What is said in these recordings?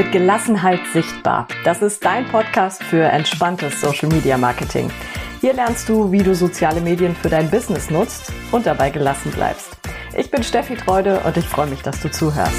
Mit Gelassenheit sichtbar. Das ist dein Podcast für entspanntes Social Media Marketing. Hier lernst du, wie du soziale Medien für dein Business nutzt und dabei gelassen bleibst. Ich bin Steffi Treude und ich freue mich, dass du zuhörst.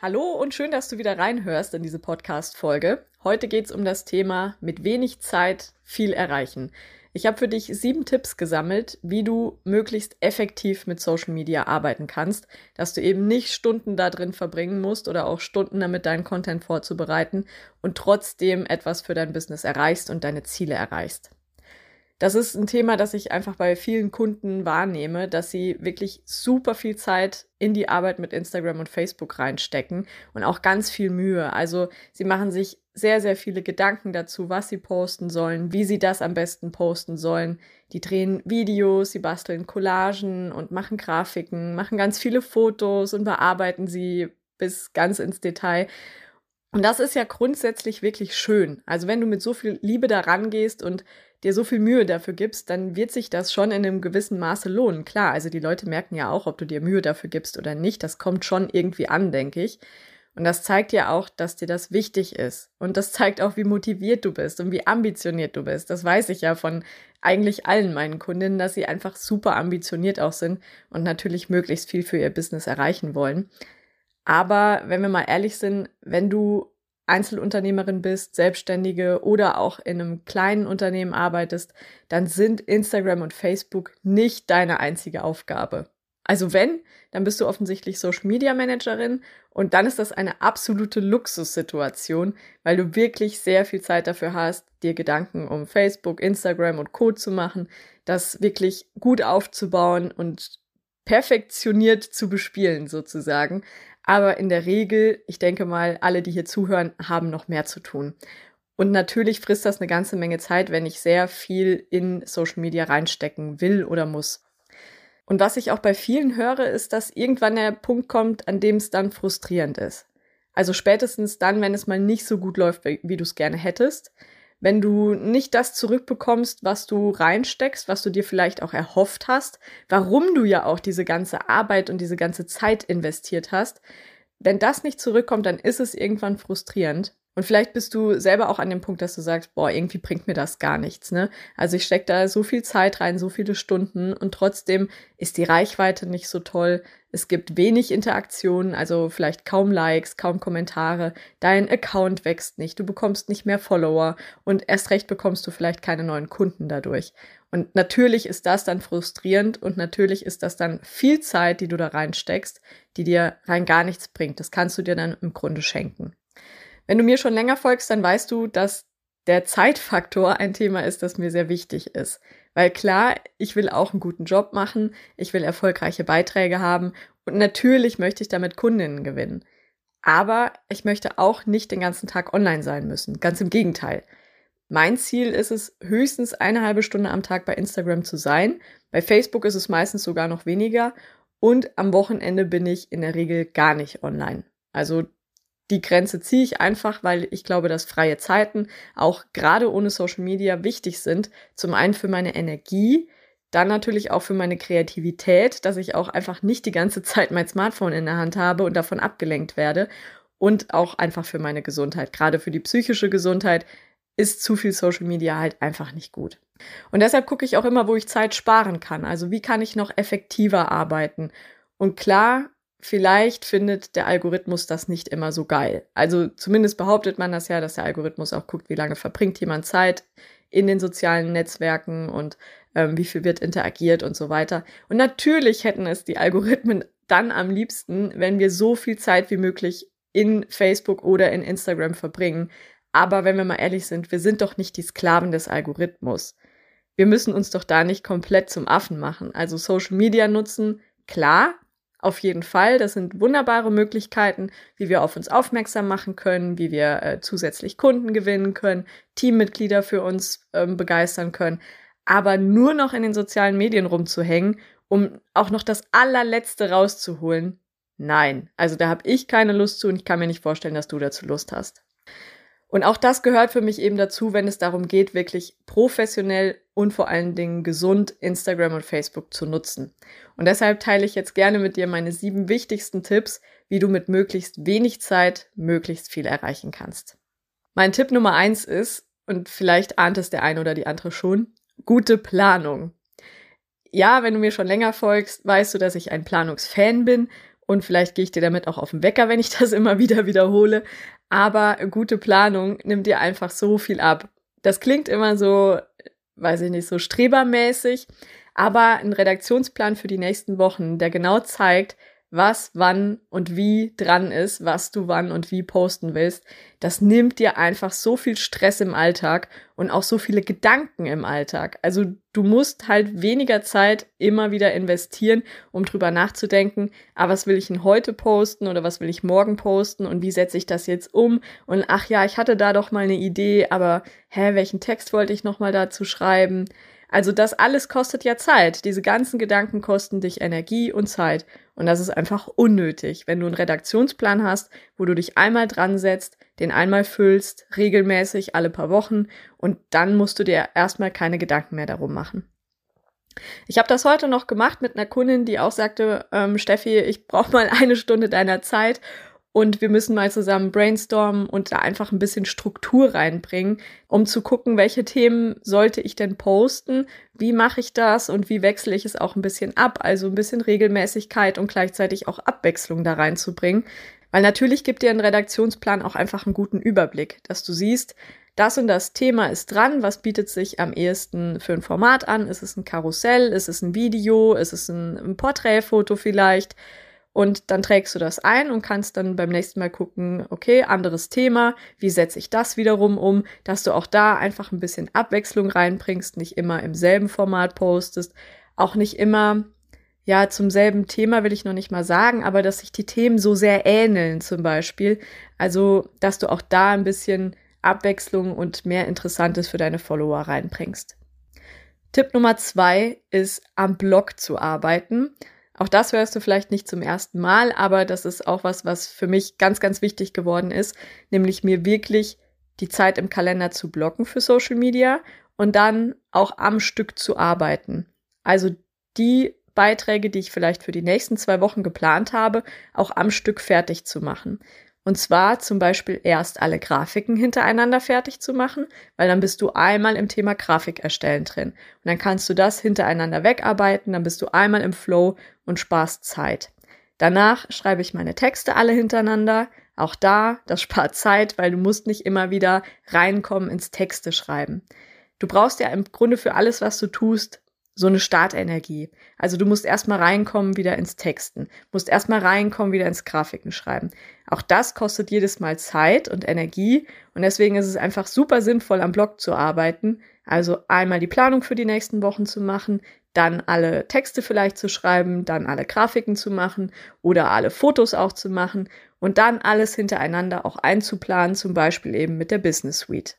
Hallo und schön, dass du wieder reinhörst in diese Podcast-Folge. Heute geht es um das Thema mit wenig Zeit viel erreichen. Ich habe für dich sieben Tipps gesammelt, wie du möglichst effektiv mit Social Media arbeiten kannst, dass du eben nicht Stunden da drin verbringen musst oder auch Stunden damit deinen Content vorzubereiten und trotzdem etwas für dein Business erreichst und deine Ziele erreichst. Das ist ein Thema, das ich einfach bei vielen Kunden wahrnehme, dass sie wirklich super viel Zeit in die Arbeit mit Instagram und Facebook reinstecken und auch ganz viel Mühe. Also sie machen sich sehr, sehr viele Gedanken dazu, was sie posten sollen, wie sie das am besten posten sollen. Die drehen Videos, sie basteln Collagen und machen Grafiken, machen ganz viele Fotos und bearbeiten sie bis ganz ins Detail. Und das ist ja grundsätzlich wirklich schön. Also wenn du mit so viel Liebe daran gehst und dir so viel Mühe dafür gibst, dann wird sich das schon in einem gewissen Maße lohnen. Klar, also die Leute merken ja auch, ob du dir Mühe dafür gibst oder nicht. Das kommt schon irgendwie an, denke ich. Und das zeigt ja auch, dass dir das wichtig ist. Und das zeigt auch, wie motiviert du bist und wie ambitioniert du bist. Das weiß ich ja von eigentlich allen meinen Kundinnen, dass sie einfach super ambitioniert auch sind und natürlich möglichst viel für ihr Business erreichen wollen. Aber wenn wir mal ehrlich sind, wenn du Einzelunternehmerin bist, Selbstständige oder auch in einem kleinen Unternehmen arbeitest, dann sind Instagram und Facebook nicht deine einzige Aufgabe. Also wenn, dann bist du offensichtlich Social Media Managerin und dann ist das eine absolute Luxussituation, weil du wirklich sehr viel Zeit dafür hast, dir Gedanken um Facebook, Instagram und Co zu machen, das wirklich gut aufzubauen und perfektioniert zu bespielen sozusagen. Aber in der Regel, ich denke mal, alle, die hier zuhören, haben noch mehr zu tun. Und natürlich frisst das eine ganze Menge Zeit, wenn ich sehr viel in Social Media reinstecken will oder muss. Und was ich auch bei vielen höre, ist, dass irgendwann der Punkt kommt, an dem es dann frustrierend ist. Also spätestens dann, wenn es mal nicht so gut läuft, wie du es gerne hättest, wenn du nicht das zurückbekommst, was du reinsteckst, was du dir vielleicht auch erhofft hast, warum du ja auch diese ganze Arbeit und diese ganze Zeit investiert hast, wenn das nicht zurückkommt, dann ist es irgendwann frustrierend. Und vielleicht bist du selber auch an dem Punkt, dass du sagst, boah, irgendwie bringt mir das gar nichts, ne? Also ich stecke da so viel Zeit rein, so viele Stunden und trotzdem ist die Reichweite nicht so toll. Es gibt wenig Interaktionen, also vielleicht kaum Likes, kaum Kommentare. Dein Account wächst nicht, du bekommst nicht mehr Follower und erst recht bekommst du vielleicht keine neuen Kunden dadurch. Und natürlich ist das dann frustrierend und natürlich ist das dann viel Zeit, die du da reinsteckst, die dir rein gar nichts bringt. Das kannst du dir dann im Grunde schenken. Wenn du mir schon länger folgst, dann weißt du, dass der Zeitfaktor ein Thema ist, das mir sehr wichtig ist. Weil klar, ich will auch einen guten Job machen, ich will erfolgreiche Beiträge haben und natürlich möchte ich damit Kundinnen gewinnen. Aber ich möchte auch nicht den ganzen Tag online sein müssen. Ganz im Gegenteil. Mein Ziel ist es, höchstens eine halbe Stunde am Tag bei Instagram zu sein. Bei Facebook ist es meistens sogar noch weniger. Und am Wochenende bin ich in der Regel gar nicht online. Also die Grenze ziehe ich einfach, weil ich glaube, dass freie Zeiten auch gerade ohne Social Media wichtig sind. Zum einen für meine Energie, dann natürlich auch für meine Kreativität, dass ich auch einfach nicht die ganze Zeit mein Smartphone in der Hand habe und davon abgelenkt werde. Und auch einfach für meine Gesundheit. Gerade für die psychische Gesundheit ist zu viel Social Media halt einfach nicht gut. Und deshalb gucke ich auch immer, wo ich Zeit sparen kann. Also wie kann ich noch effektiver arbeiten? Und klar, vielleicht findet der Algorithmus das nicht immer so geil. Also zumindest behauptet man das ja, dass der Algorithmus auch guckt, wie lange verbringt jemand Zeit in den sozialen Netzwerken und ähm, wie viel wird interagiert und so weiter. Und natürlich hätten es die Algorithmen dann am liebsten, wenn wir so viel Zeit wie möglich in Facebook oder in Instagram verbringen. Aber wenn wir mal ehrlich sind, wir sind doch nicht die Sklaven des Algorithmus. Wir müssen uns doch da nicht komplett zum Affen machen. Also Social Media nutzen, klar, auf jeden Fall, das sind wunderbare Möglichkeiten, wie wir auf uns aufmerksam machen können, wie wir äh, zusätzlich Kunden gewinnen können, Teammitglieder für uns ähm, begeistern können. Aber nur noch in den sozialen Medien rumzuhängen, um auch noch das allerletzte rauszuholen, nein. Also da habe ich keine Lust zu und ich kann mir nicht vorstellen, dass du dazu Lust hast. Und auch das gehört für mich eben dazu, wenn es darum geht, wirklich professionell und vor allen Dingen gesund Instagram und Facebook zu nutzen. Und deshalb teile ich jetzt gerne mit dir meine sieben wichtigsten Tipps, wie du mit möglichst wenig Zeit möglichst viel erreichen kannst. Mein Tipp Nummer eins ist, und vielleicht ahnt es der eine oder die andere schon, gute Planung. Ja, wenn du mir schon länger folgst, weißt du, dass ich ein Planungsfan bin und vielleicht gehe ich dir damit auch auf den Wecker, wenn ich das immer wieder wiederhole. Aber gute Planung nimmt dir einfach so viel ab. Das klingt immer so, weiß ich nicht, so strebermäßig, aber ein Redaktionsplan für die nächsten Wochen, der genau zeigt, was wann und wie dran ist, was du wann und wie posten willst, das nimmt dir einfach so viel Stress im Alltag und auch so viele Gedanken im Alltag. Also du musst halt weniger Zeit immer wieder investieren, um drüber nachzudenken, ah, was will ich denn heute posten oder was will ich morgen posten und wie setze ich das jetzt um und ach ja, ich hatte da doch mal eine Idee, aber hä, welchen Text wollte ich noch mal dazu schreiben? Also das alles kostet ja Zeit. Diese ganzen Gedanken kosten dich Energie und Zeit. Und das ist einfach unnötig, wenn du einen Redaktionsplan hast, wo du dich einmal dran setzt, den einmal füllst, regelmäßig alle paar Wochen und dann musst du dir erstmal keine Gedanken mehr darum machen. Ich habe das heute noch gemacht mit einer Kundin, die auch sagte, ähm, Steffi, ich brauche mal eine Stunde deiner Zeit und wir müssen mal zusammen brainstormen und da einfach ein bisschen Struktur reinbringen, um zu gucken, welche Themen sollte ich denn posten, wie mache ich das und wie wechsle ich es auch ein bisschen ab, also ein bisschen Regelmäßigkeit und gleichzeitig auch Abwechslung da reinzubringen. Weil natürlich gibt dir ein Redaktionsplan auch einfach einen guten Überblick, dass du siehst, das und das Thema ist dran, was bietet sich am ehesten für ein Format an? Ist es ein Karussell? Ist es ein Video? Ist es ein, ein Porträtfoto vielleicht? Und dann trägst du das ein und kannst dann beim nächsten Mal gucken, okay, anderes Thema, wie setze ich das wiederum um, dass du auch da einfach ein bisschen Abwechslung reinbringst, nicht immer im selben Format postest, auch nicht immer, ja, zum selben Thema will ich noch nicht mal sagen, aber dass sich die Themen so sehr ähneln zum Beispiel. Also, dass du auch da ein bisschen Abwechslung und mehr Interessantes für deine Follower reinbringst. Tipp Nummer zwei ist, am Blog zu arbeiten. Auch das hörst du vielleicht nicht zum ersten Mal, aber das ist auch was, was für mich ganz, ganz wichtig geworden ist, nämlich mir wirklich die Zeit im Kalender zu blocken für Social Media und dann auch am Stück zu arbeiten. Also die Beiträge, die ich vielleicht für die nächsten zwei Wochen geplant habe, auch am Stück fertig zu machen. Und zwar zum Beispiel erst alle Grafiken hintereinander fertig zu machen, weil dann bist du einmal im Thema Grafik erstellen drin. Und dann kannst du das hintereinander wegarbeiten, dann bist du einmal im Flow und sparst Zeit. Danach schreibe ich meine Texte alle hintereinander. Auch da, das spart Zeit, weil du musst nicht immer wieder reinkommen ins Texte schreiben. Du brauchst ja im Grunde für alles, was du tust, so eine Startenergie. Also du musst erstmal reinkommen wieder ins Texten, musst erstmal reinkommen wieder ins Grafiken schreiben. Auch das kostet jedes Mal Zeit und Energie und deswegen ist es einfach super sinnvoll am Blog zu arbeiten. Also einmal die Planung für die nächsten Wochen zu machen, dann alle Texte vielleicht zu schreiben, dann alle Grafiken zu machen oder alle Fotos auch zu machen und dann alles hintereinander auch einzuplanen, zum Beispiel eben mit der Business Suite.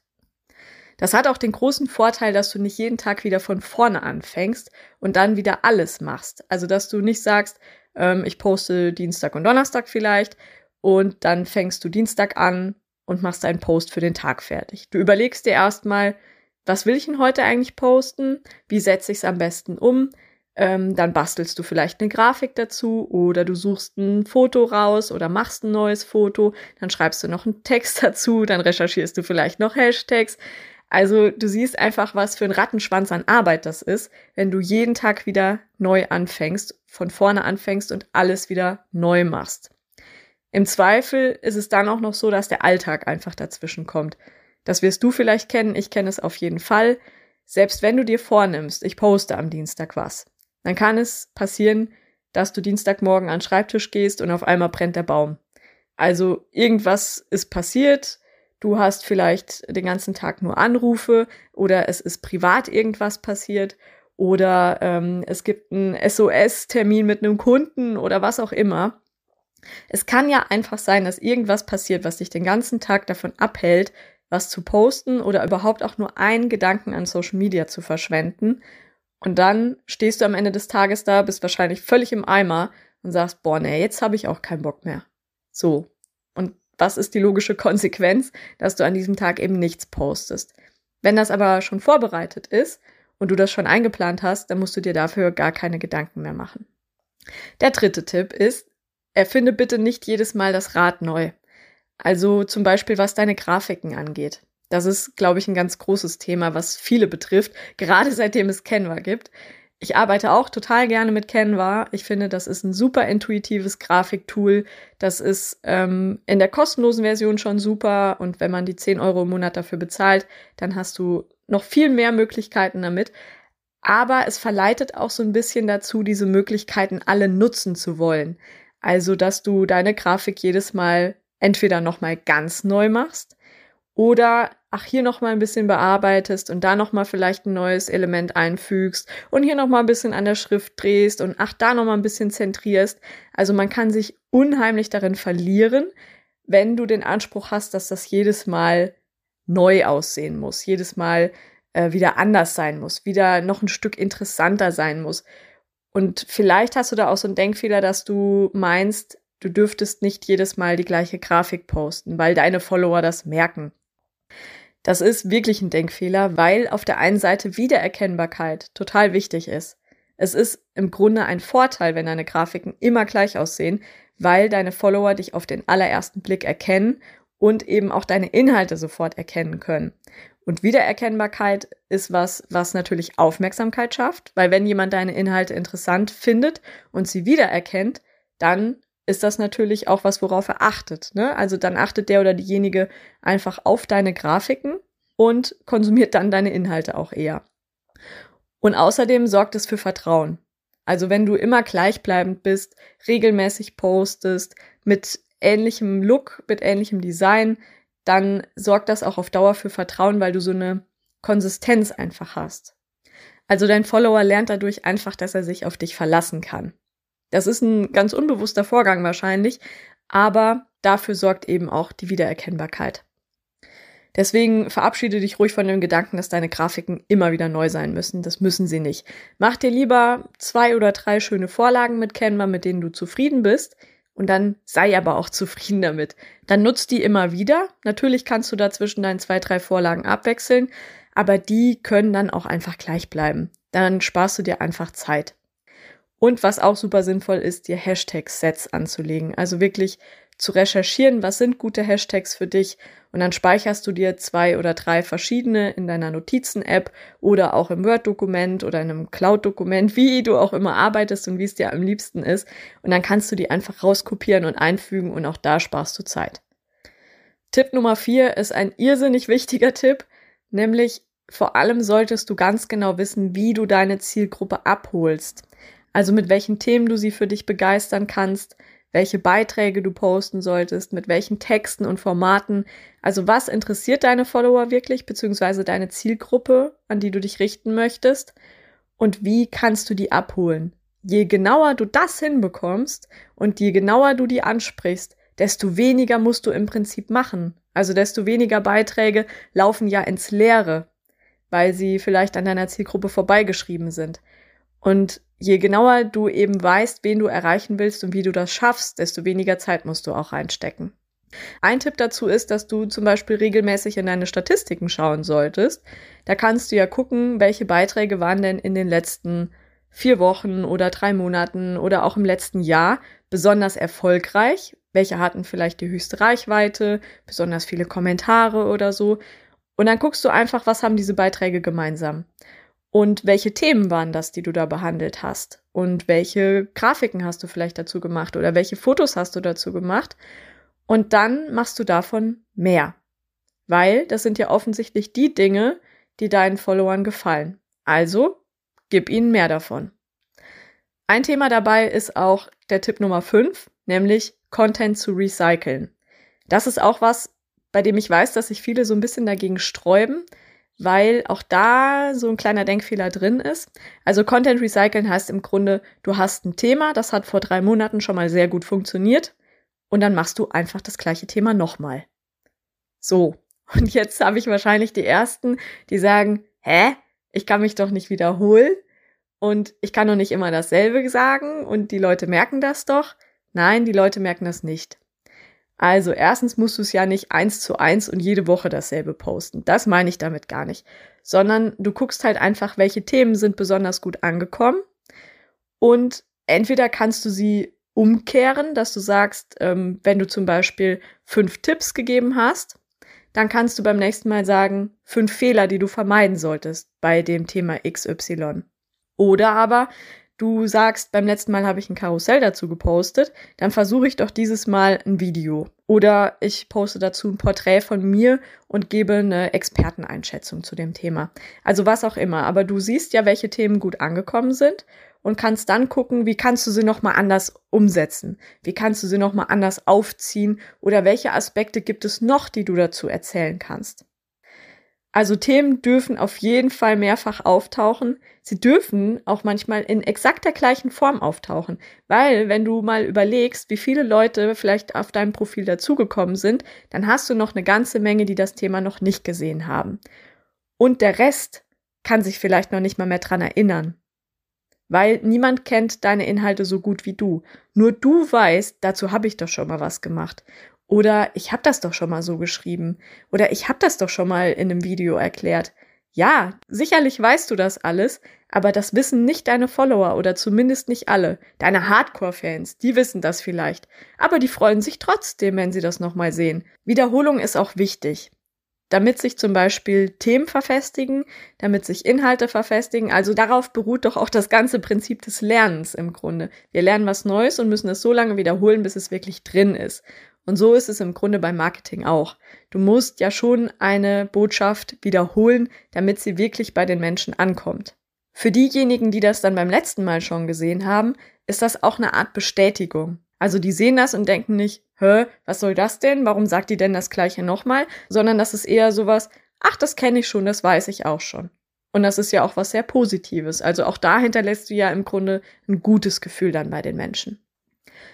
Das hat auch den großen Vorteil, dass du nicht jeden Tag wieder von vorne anfängst und dann wieder alles machst. Also, dass du nicht sagst, ähm, ich poste Dienstag und Donnerstag vielleicht und dann fängst du Dienstag an und machst einen Post für den Tag fertig. Du überlegst dir erstmal, was will ich denn heute eigentlich posten? Wie setze ich es am besten um? Ähm, dann bastelst du vielleicht eine Grafik dazu oder du suchst ein Foto raus oder machst ein neues Foto, dann schreibst du noch einen Text dazu, dann recherchierst du vielleicht noch Hashtags. Also du siehst einfach, was für ein Rattenschwanz an Arbeit das ist, wenn du jeden Tag wieder neu anfängst, von vorne anfängst und alles wieder neu machst. Im Zweifel ist es dann auch noch so, dass der Alltag einfach dazwischen kommt. Das wirst du vielleicht kennen, ich kenne es auf jeden Fall. Selbst wenn du dir vornimmst, ich poste am Dienstag was, dann kann es passieren, dass du Dienstagmorgen an den Schreibtisch gehst und auf einmal brennt der Baum. Also irgendwas ist passiert, Du hast vielleicht den ganzen Tag nur Anrufe oder es ist privat irgendwas passiert oder ähm, es gibt einen SOS-Termin mit einem Kunden oder was auch immer. Es kann ja einfach sein, dass irgendwas passiert, was dich den ganzen Tag davon abhält, was zu posten oder überhaupt auch nur einen Gedanken an Social Media zu verschwenden. Und dann stehst du am Ende des Tages da, bist wahrscheinlich völlig im Eimer und sagst, boah, nee, jetzt habe ich auch keinen Bock mehr. So. Und was ist die logische Konsequenz, dass du an diesem Tag eben nichts postest. Wenn das aber schon vorbereitet ist und du das schon eingeplant hast, dann musst du dir dafür gar keine Gedanken mehr machen. Der dritte Tipp ist, erfinde bitte nicht jedes Mal das Rad neu. Also zum Beispiel, was deine Grafiken angeht. Das ist, glaube ich, ein ganz großes Thema, was viele betrifft, gerade seitdem es Canva gibt. Ich arbeite auch total gerne mit Canva. Ich finde, das ist ein super intuitives Grafiktool. Das ist ähm, in der kostenlosen Version schon super. Und wenn man die 10 Euro im Monat dafür bezahlt, dann hast du noch viel mehr Möglichkeiten damit. Aber es verleitet auch so ein bisschen dazu, diese Möglichkeiten alle nutzen zu wollen. Also, dass du deine Grafik jedes Mal entweder nochmal ganz neu machst oder ach hier noch mal ein bisschen bearbeitest und da noch mal vielleicht ein neues Element einfügst und hier noch mal ein bisschen an der Schrift drehst und ach da noch mal ein bisschen zentrierst. Also man kann sich unheimlich darin verlieren, wenn du den Anspruch hast, dass das jedes Mal neu aussehen muss, jedes Mal äh, wieder anders sein muss, wieder noch ein Stück interessanter sein muss. Und vielleicht hast du da auch so einen Denkfehler, dass du meinst, du dürftest nicht jedes Mal die gleiche Grafik posten, weil deine Follower das merken. Das ist wirklich ein Denkfehler, weil auf der einen Seite Wiedererkennbarkeit total wichtig ist. Es ist im Grunde ein Vorteil, wenn deine Grafiken immer gleich aussehen, weil deine Follower dich auf den allerersten Blick erkennen und eben auch deine Inhalte sofort erkennen können. Und Wiedererkennbarkeit ist was, was natürlich Aufmerksamkeit schafft, weil wenn jemand deine Inhalte interessant findet und sie wiedererkennt, dann ist das natürlich auch was, worauf er achtet. Ne? Also dann achtet der oder diejenige einfach auf deine Grafiken und konsumiert dann deine Inhalte auch eher. Und außerdem sorgt es für Vertrauen. Also wenn du immer gleichbleibend bist, regelmäßig postest, mit ähnlichem Look, mit ähnlichem Design, dann sorgt das auch auf Dauer für Vertrauen, weil du so eine Konsistenz einfach hast. Also dein Follower lernt dadurch einfach, dass er sich auf dich verlassen kann. Das ist ein ganz unbewusster Vorgang wahrscheinlich, aber dafür sorgt eben auch die Wiedererkennbarkeit. Deswegen verabschiede dich ruhig von dem Gedanken, dass deine Grafiken immer wieder neu sein müssen. Das müssen sie nicht. Mach dir lieber zwei oder drei schöne Vorlagen mit Canva, mit denen du zufrieden bist. Und dann sei aber auch zufrieden damit. Dann nutzt die immer wieder. Natürlich kannst du dazwischen deinen zwei, drei Vorlagen abwechseln, aber die können dann auch einfach gleich bleiben. Dann sparst du dir einfach Zeit. Und was auch super sinnvoll ist, dir Hashtag-Sets anzulegen. Also wirklich zu recherchieren, was sind gute Hashtags für dich. Und dann speicherst du dir zwei oder drei verschiedene in deiner Notizen-App oder auch im Word-Dokument oder in einem Cloud-Dokument, wie du auch immer arbeitest und wie es dir am liebsten ist. Und dann kannst du die einfach rauskopieren und einfügen und auch da sparst du Zeit. Tipp Nummer vier ist ein irrsinnig wichtiger Tipp, nämlich vor allem solltest du ganz genau wissen, wie du deine Zielgruppe abholst. Also mit welchen Themen du sie für dich begeistern kannst, welche Beiträge du posten solltest, mit welchen Texten und Formaten. Also was interessiert deine Follower wirklich, beziehungsweise deine Zielgruppe, an die du dich richten möchtest? Und wie kannst du die abholen? Je genauer du das hinbekommst und je genauer du die ansprichst, desto weniger musst du im Prinzip machen. Also desto weniger Beiträge laufen ja ins Leere, weil sie vielleicht an deiner Zielgruppe vorbeigeschrieben sind. Und je genauer du eben weißt, wen du erreichen willst und wie du das schaffst, desto weniger Zeit musst du auch reinstecken. Ein Tipp dazu ist, dass du zum Beispiel regelmäßig in deine Statistiken schauen solltest. Da kannst du ja gucken, welche Beiträge waren denn in den letzten vier Wochen oder drei Monaten oder auch im letzten Jahr besonders erfolgreich. Welche hatten vielleicht die höchste Reichweite, besonders viele Kommentare oder so. Und dann guckst du einfach, was haben diese Beiträge gemeinsam. Und welche Themen waren das, die du da behandelt hast? Und welche Grafiken hast du vielleicht dazu gemacht oder welche Fotos hast du dazu gemacht? Und dann machst du davon mehr. Weil das sind ja offensichtlich die Dinge, die deinen Followern gefallen. Also gib ihnen mehr davon. Ein Thema dabei ist auch der Tipp Nummer 5, nämlich Content zu recyceln. Das ist auch was, bei dem ich weiß, dass sich viele so ein bisschen dagegen sträuben, weil auch da so ein kleiner Denkfehler drin ist. Also Content Recyceln heißt im Grunde, du hast ein Thema, das hat vor drei Monaten schon mal sehr gut funktioniert und dann machst du einfach das gleiche Thema nochmal. So. Und jetzt habe ich wahrscheinlich die ersten, die sagen, hä? Ich kann mich doch nicht wiederholen und ich kann doch nicht immer dasselbe sagen und die Leute merken das doch. Nein, die Leute merken das nicht. Also erstens musst du es ja nicht eins zu eins und jede Woche dasselbe posten. Das meine ich damit gar nicht. Sondern du guckst halt einfach, welche Themen sind besonders gut angekommen. Und entweder kannst du sie umkehren, dass du sagst, ähm, wenn du zum Beispiel fünf Tipps gegeben hast, dann kannst du beim nächsten Mal sagen, fünf Fehler, die du vermeiden solltest bei dem Thema XY. Oder aber du sagst, beim letzten Mal habe ich ein Karussell dazu gepostet, dann versuche ich doch dieses Mal ein Video. Oder ich poste dazu ein Porträt von mir und gebe eine Experteneinschätzung zu dem Thema. Also was auch immer. Aber du siehst ja, welche Themen gut angekommen sind und kannst dann gucken, wie kannst du sie nochmal anders umsetzen? Wie kannst du sie nochmal anders aufziehen? Oder welche Aspekte gibt es noch, die du dazu erzählen kannst? Also Themen dürfen auf jeden Fall mehrfach auftauchen. Sie dürfen auch manchmal in exakt der gleichen Form auftauchen, weil wenn du mal überlegst, wie viele Leute vielleicht auf deinem Profil dazugekommen sind, dann hast du noch eine ganze Menge, die das Thema noch nicht gesehen haben. Und der Rest kann sich vielleicht noch nicht mal mehr dran erinnern. Weil niemand kennt deine Inhalte so gut wie du. Nur du weißt, dazu habe ich doch schon mal was gemacht. Oder ich habe das doch schon mal so geschrieben. Oder ich habe das doch schon mal in einem Video erklärt. Ja, sicherlich weißt du das alles, aber das wissen nicht deine Follower oder zumindest nicht alle. Deine Hardcore-Fans, die wissen das vielleicht. Aber die freuen sich trotzdem, wenn sie das nochmal sehen. Wiederholung ist auch wichtig. Damit sich zum Beispiel Themen verfestigen, damit sich Inhalte verfestigen. Also darauf beruht doch auch das ganze Prinzip des Lernens im Grunde. Wir lernen was Neues und müssen es so lange wiederholen, bis es wirklich drin ist. Und so ist es im Grunde beim Marketing auch. Du musst ja schon eine Botschaft wiederholen, damit sie wirklich bei den Menschen ankommt. Für diejenigen, die das dann beim letzten Mal schon gesehen haben, ist das auch eine Art Bestätigung. Also die sehen das und denken nicht, hä, was soll das denn? Warum sagt die denn das gleiche nochmal? Sondern das ist eher sowas, ach, das kenne ich schon, das weiß ich auch schon. Und das ist ja auch was sehr Positives. Also auch da hinterlässt du ja im Grunde ein gutes Gefühl dann bei den Menschen.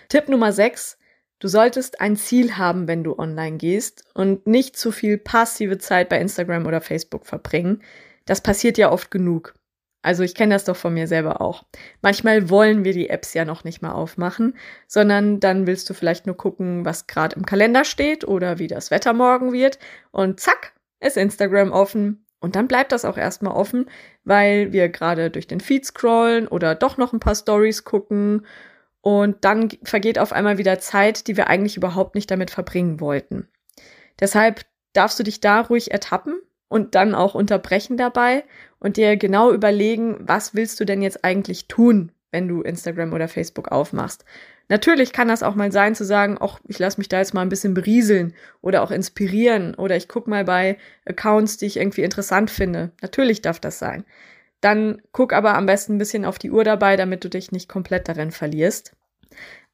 Tipp Nummer 6, Du solltest ein Ziel haben, wenn du online gehst und nicht zu viel passive Zeit bei Instagram oder Facebook verbringen. Das passiert ja oft genug. Also ich kenne das doch von mir selber auch. Manchmal wollen wir die Apps ja noch nicht mal aufmachen, sondern dann willst du vielleicht nur gucken, was gerade im Kalender steht oder wie das Wetter morgen wird und zack, ist Instagram offen. Und dann bleibt das auch erstmal offen, weil wir gerade durch den Feed scrollen oder doch noch ein paar Stories gucken und dann vergeht auf einmal wieder Zeit, die wir eigentlich überhaupt nicht damit verbringen wollten. Deshalb darfst du dich da ruhig ertappen und dann auch unterbrechen dabei und dir genau überlegen, was willst du denn jetzt eigentlich tun, wenn du Instagram oder Facebook aufmachst. Natürlich kann das auch mal sein zu sagen, ach, ich lasse mich da jetzt mal ein bisschen berieseln oder auch inspirieren oder ich guck mal bei Accounts, die ich irgendwie interessant finde. Natürlich darf das sein. Dann guck aber am besten ein bisschen auf die Uhr dabei, damit du dich nicht komplett darin verlierst.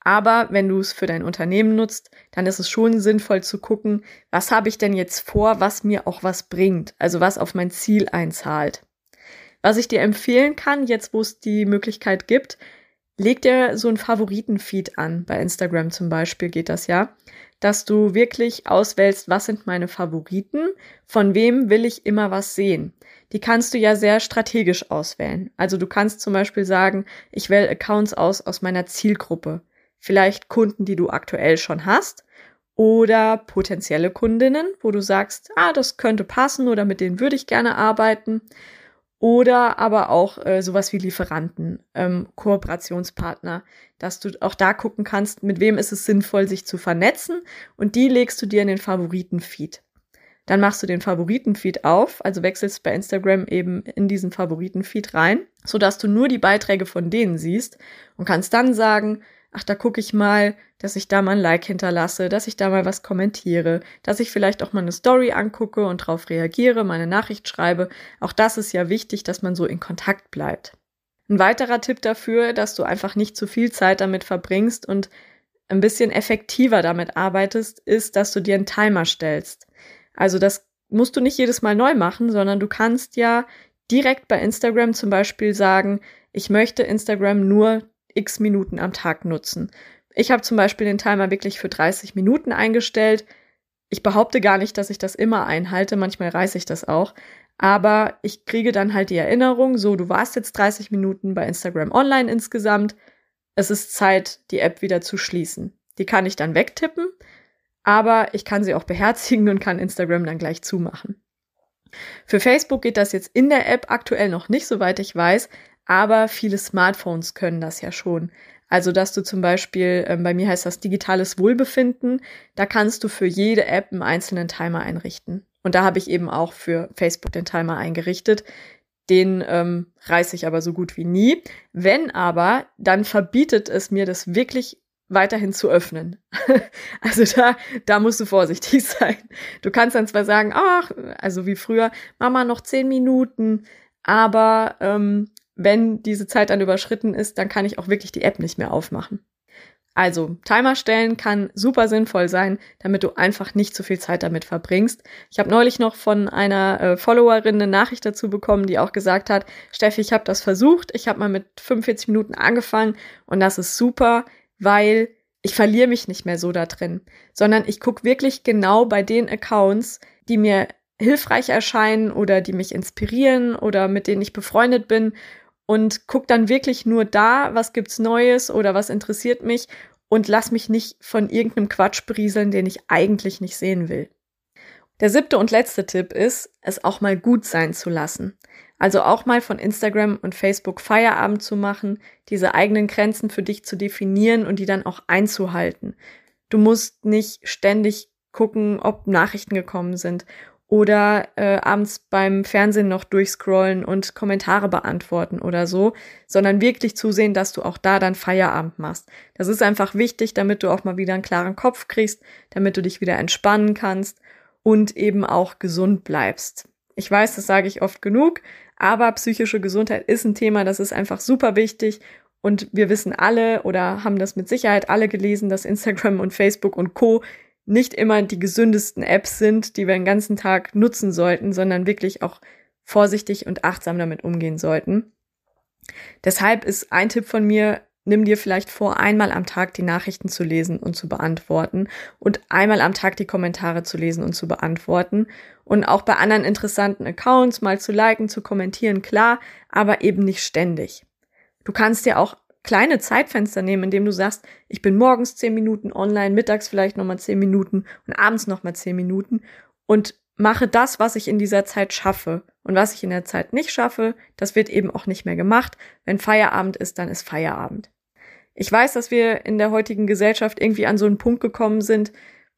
Aber wenn du es für dein Unternehmen nutzt, dann ist es schon sinnvoll zu gucken, was habe ich denn jetzt vor, was mir auch was bringt, also was auf mein Ziel einzahlt. Was ich dir empfehlen kann, jetzt wo es die Möglichkeit gibt, leg dir so ein Favoritenfeed an. Bei Instagram zum Beispiel geht das ja, dass du wirklich auswählst, was sind meine Favoriten, von wem will ich immer was sehen die kannst du ja sehr strategisch auswählen. Also du kannst zum Beispiel sagen, ich wähle Accounts aus aus meiner Zielgruppe. Vielleicht Kunden, die du aktuell schon hast oder potenzielle Kundinnen, wo du sagst, ah, das könnte passen oder mit denen würde ich gerne arbeiten. Oder aber auch äh, sowas wie Lieferanten, ähm, Kooperationspartner, dass du auch da gucken kannst, mit wem ist es sinnvoll, sich zu vernetzen und die legst du dir in den Favoriten-Feed. Dann machst du den Favoritenfeed auf, also wechselst bei Instagram eben in diesen Favoritenfeed rein, sodass du nur die Beiträge von denen siehst und kannst dann sagen, ach, da gucke ich mal, dass ich da mal ein Like hinterlasse, dass ich da mal was kommentiere, dass ich vielleicht auch mal eine Story angucke und darauf reagiere, meine Nachricht schreibe. Auch das ist ja wichtig, dass man so in Kontakt bleibt. Ein weiterer Tipp dafür, dass du einfach nicht zu viel Zeit damit verbringst und ein bisschen effektiver damit arbeitest, ist, dass du dir einen Timer stellst. Also das musst du nicht jedes Mal neu machen, sondern du kannst ja direkt bei Instagram zum Beispiel sagen, ich möchte Instagram nur x Minuten am Tag nutzen. Ich habe zum Beispiel den Timer wirklich für 30 Minuten eingestellt. Ich behaupte gar nicht, dass ich das immer einhalte, manchmal reiße ich das auch. Aber ich kriege dann halt die Erinnerung, so, du warst jetzt 30 Minuten bei Instagram online insgesamt. Es ist Zeit, die App wieder zu schließen. Die kann ich dann wegtippen aber ich kann sie auch beherzigen und kann Instagram dann gleich zumachen. Für Facebook geht das jetzt in der App aktuell noch nicht, soweit ich weiß, aber viele Smartphones können das ja schon. Also, dass du zum Beispiel, ähm, bei mir heißt das digitales Wohlbefinden, da kannst du für jede App einen einzelnen Timer einrichten. Und da habe ich eben auch für Facebook den Timer eingerichtet. Den ähm, reiße ich aber so gut wie nie. Wenn aber, dann verbietet es mir das wirklich weiterhin zu öffnen. also da, da musst du vorsichtig sein. Du kannst dann zwar sagen, ach, also wie früher, Mama noch zehn Minuten, aber ähm, wenn diese Zeit dann überschritten ist, dann kann ich auch wirklich die App nicht mehr aufmachen. Also, Timer stellen kann super sinnvoll sein, damit du einfach nicht zu viel Zeit damit verbringst. Ich habe neulich noch von einer äh, Followerin eine Nachricht dazu bekommen, die auch gesagt hat, Steffi, ich habe das versucht, ich habe mal mit 45 Minuten angefangen und das ist super, weil ich verliere mich nicht mehr so da drin, sondern ich gucke wirklich genau bei den Accounts, die mir hilfreich erscheinen oder die mich inspirieren oder mit denen ich befreundet bin und guck dann wirklich nur da, was gibt's Neues oder was interessiert mich und lass mich nicht von irgendeinem Quatsch berieseln, den ich eigentlich nicht sehen will. Der siebte und letzte Tipp ist, es auch mal gut sein zu lassen. Also auch mal von Instagram und Facebook Feierabend zu machen, diese eigenen Grenzen für dich zu definieren und die dann auch einzuhalten. Du musst nicht ständig gucken, ob Nachrichten gekommen sind oder äh, abends beim Fernsehen noch durchscrollen und Kommentare beantworten oder so, sondern wirklich zusehen, dass du auch da dann Feierabend machst. Das ist einfach wichtig, damit du auch mal wieder einen klaren Kopf kriegst, damit du dich wieder entspannen kannst und eben auch gesund bleibst. Ich weiß, das sage ich oft genug, aber psychische Gesundheit ist ein Thema, das ist einfach super wichtig und wir wissen alle oder haben das mit Sicherheit alle gelesen, dass Instagram und Facebook und Co nicht immer die gesündesten Apps sind, die wir den ganzen Tag nutzen sollten, sondern wirklich auch vorsichtig und achtsam damit umgehen sollten. Deshalb ist ein Tipp von mir, nimm dir vielleicht vor, einmal am Tag die Nachrichten zu lesen und zu beantworten und einmal am Tag die Kommentare zu lesen und zu beantworten und auch bei anderen interessanten Accounts mal zu liken, zu kommentieren, klar, aber eben nicht ständig. Du kannst dir auch kleine Zeitfenster nehmen, indem du sagst, ich bin morgens zehn Minuten online, mittags vielleicht nochmal zehn Minuten und abends nochmal zehn Minuten und mache das, was ich in dieser Zeit schaffe. Und was ich in der Zeit nicht schaffe, das wird eben auch nicht mehr gemacht. Wenn Feierabend ist, dann ist Feierabend. Ich weiß, dass wir in der heutigen Gesellschaft irgendwie an so einen Punkt gekommen sind,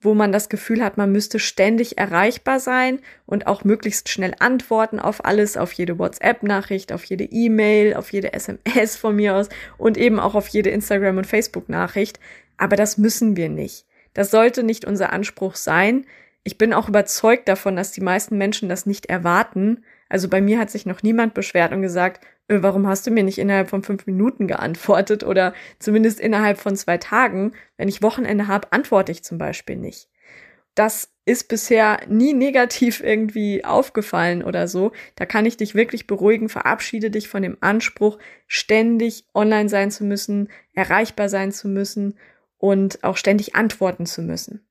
wo man das Gefühl hat, man müsste ständig erreichbar sein und auch möglichst schnell antworten auf alles, auf jede WhatsApp-Nachricht, auf jede E-Mail, auf jede SMS von mir aus und eben auch auf jede Instagram- und Facebook-Nachricht. Aber das müssen wir nicht. Das sollte nicht unser Anspruch sein. Ich bin auch überzeugt davon, dass die meisten Menschen das nicht erwarten. Also bei mir hat sich noch niemand beschwert und gesagt, warum hast du mir nicht innerhalb von fünf Minuten geantwortet oder zumindest innerhalb von zwei Tagen? Wenn ich Wochenende habe, antworte ich zum Beispiel nicht. Das ist bisher nie negativ irgendwie aufgefallen oder so. Da kann ich dich wirklich beruhigen. Verabschiede dich von dem Anspruch, ständig online sein zu müssen, erreichbar sein zu müssen und auch ständig antworten zu müssen.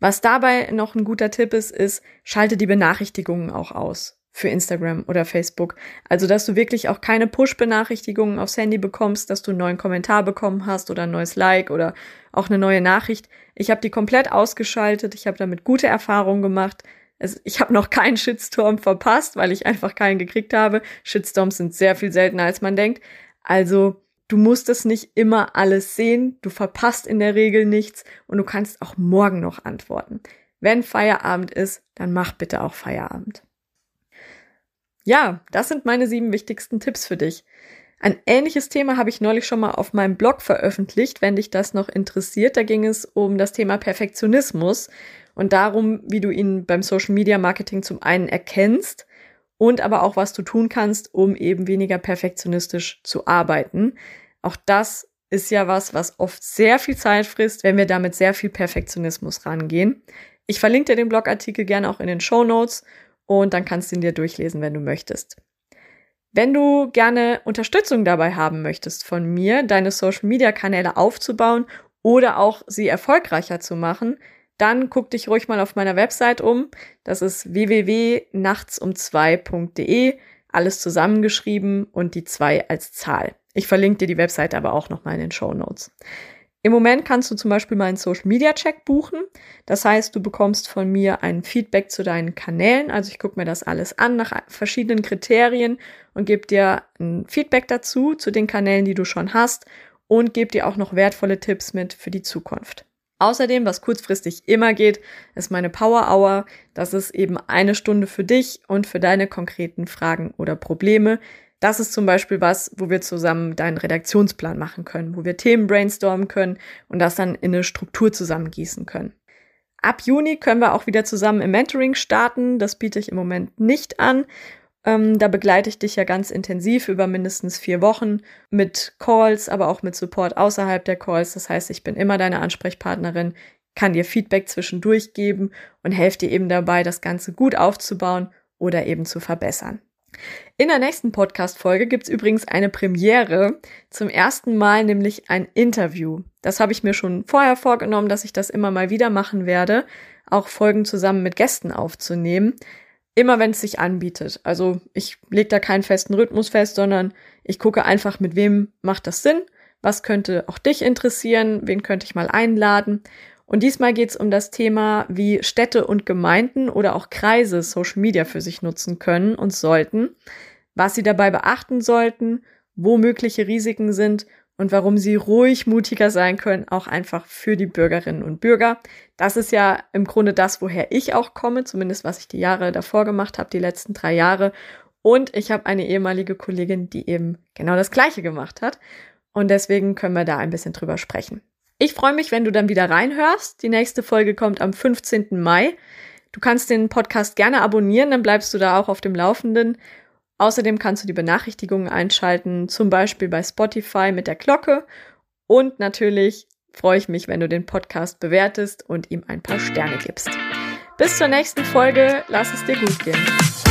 Was dabei noch ein guter Tipp ist, ist, schalte die Benachrichtigungen auch aus für Instagram oder Facebook. Also, dass du wirklich auch keine Push-Benachrichtigungen aufs Handy bekommst, dass du einen neuen Kommentar bekommen hast oder ein neues Like oder auch eine neue Nachricht. Ich habe die komplett ausgeschaltet. Ich habe damit gute Erfahrungen gemacht. Es, ich habe noch keinen Shitstorm verpasst, weil ich einfach keinen gekriegt habe. Shitstorms sind sehr viel seltener, als man denkt. Also, du musst es nicht immer alles sehen. Du verpasst in der Regel nichts und du kannst auch morgen noch antworten. Wenn Feierabend ist, dann mach bitte auch Feierabend. Ja, das sind meine sieben wichtigsten Tipps für dich. Ein ähnliches Thema habe ich neulich schon mal auf meinem Blog veröffentlicht, wenn dich das noch interessiert. Da ging es um das Thema Perfektionismus und darum, wie du ihn beim Social Media Marketing zum einen erkennst und aber auch, was du tun kannst, um eben weniger perfektionistisch zu arbeiten. Auch das ist ja was, was oft sehr viel Zeit frisst, wenn wir damit sehr viel Perfektionismus rangehen. Ich verlinke dir den Blogartikel gerne auch in den Show Notes und dann kannst du ihn dir durchlesen, wenn du möchtest. Wenn du gerne Unterstützung dabei haben möchtest von mir, deine Social Media Kanäle aufzubauen oder auch sie erfolgreicher zu machen, dann guck dich ruhig mal auf meiner Website um. Das ist www.nachtsum2.de, alles zusammengeschrieben und die zwei als Zahl. Ich verlinke dir die Website aber auch nochmal in den Show Notes. Im Moment kannst du zum Beispiel mal einen Social Media Check buchen. Das heißt, du bekommst von mir ein Feedback zu deinen Kanälen. Also ich gucke mir das alles an nach verschiedenen Kriterien und gebe dir ein Feedback dazu, zu den Kanälen, die du schon hast und gebe dir auch noch wertvolle Tipps mit für die Zukunft. Außerdem, was kurzfristig immer geht, ist meine Power Hour. Das ist eben eine Stunde für dich und für deine konkreten Fragen oder Probleme. Das ist zum Beispiel was, wo wir zusammen deinen Redaktionsplan machen können, wo wir Themen brainstormen können und das dann in eine Struktur zusammengießen können. Ab Juni können wir auch wieder zusammen im Mentoring starten. Das biete ich im Moment nicht an. Ähm, da begleite ich dich ja ganz intensiv über mindestens vier Wochen mit Calls, aber auch mit Support außerhalb der Calls. Das heißt, ich bin immer deine Ansprechpartnerin, kann dir Feedback zwischendurch geben und helfe dir eben dabei, das Ganze gut aufzubauen oder eben zu verbessern. In der nächsten Podcast-Folge gibt's übrigens eine Premiere. Zum ersten Mal nämlich ein Interview. Das habe ich mir schon vorher vorgenommen, dass ich das immer mal wieder machen werde, auch Folgen zusammen mit Gästen aufzunehmen. Immer wenn es sich anbietet. Also ich lege da keinen festen Rhythmus fest, sondern ich gucke einfach, mit wem macht das Sinn, was könnte auch dich interessieren, wen könnte ich mal einladen. Und diesmal geht es um das Thema, wie Städte und Gemeinden oder auch Kreise Social Media für sich nutzen können und sollten, was sie dabei beachten sollten, wo mögliche Risiken sind und warum sie ruhig mutiger sein können, auch einfach für die Bürgerinnen und Bürger. Das ist ja im Grunde das, woher ich auch komme, zumindest was ich die Jahre davor gemacht habe, die letzten drei Jahre. Und ich habe eine ehemalige Kollegin, die eben genau das Gleiche gemacht hat. Und deswegen können wir da ein bisschen drüber sprechen. Ich freue mich, wenn du dann wieder reinhörst. Die nächste Folge kommt am 15. Mai. Du kannst den Podcast gerne abonnieren, dann bleibst du da auch auf dem Laufenden. Außerdem kannst du die Benachrichtigungen einschalten, zum Beispiel bei Spotify mit der Glocke. Und natürlich freue ich mich, wenn du den Podcast bewertest und ihm ein paar Sterne gibst. Bis zur nächsten Folge. Lass es dir gut gehen.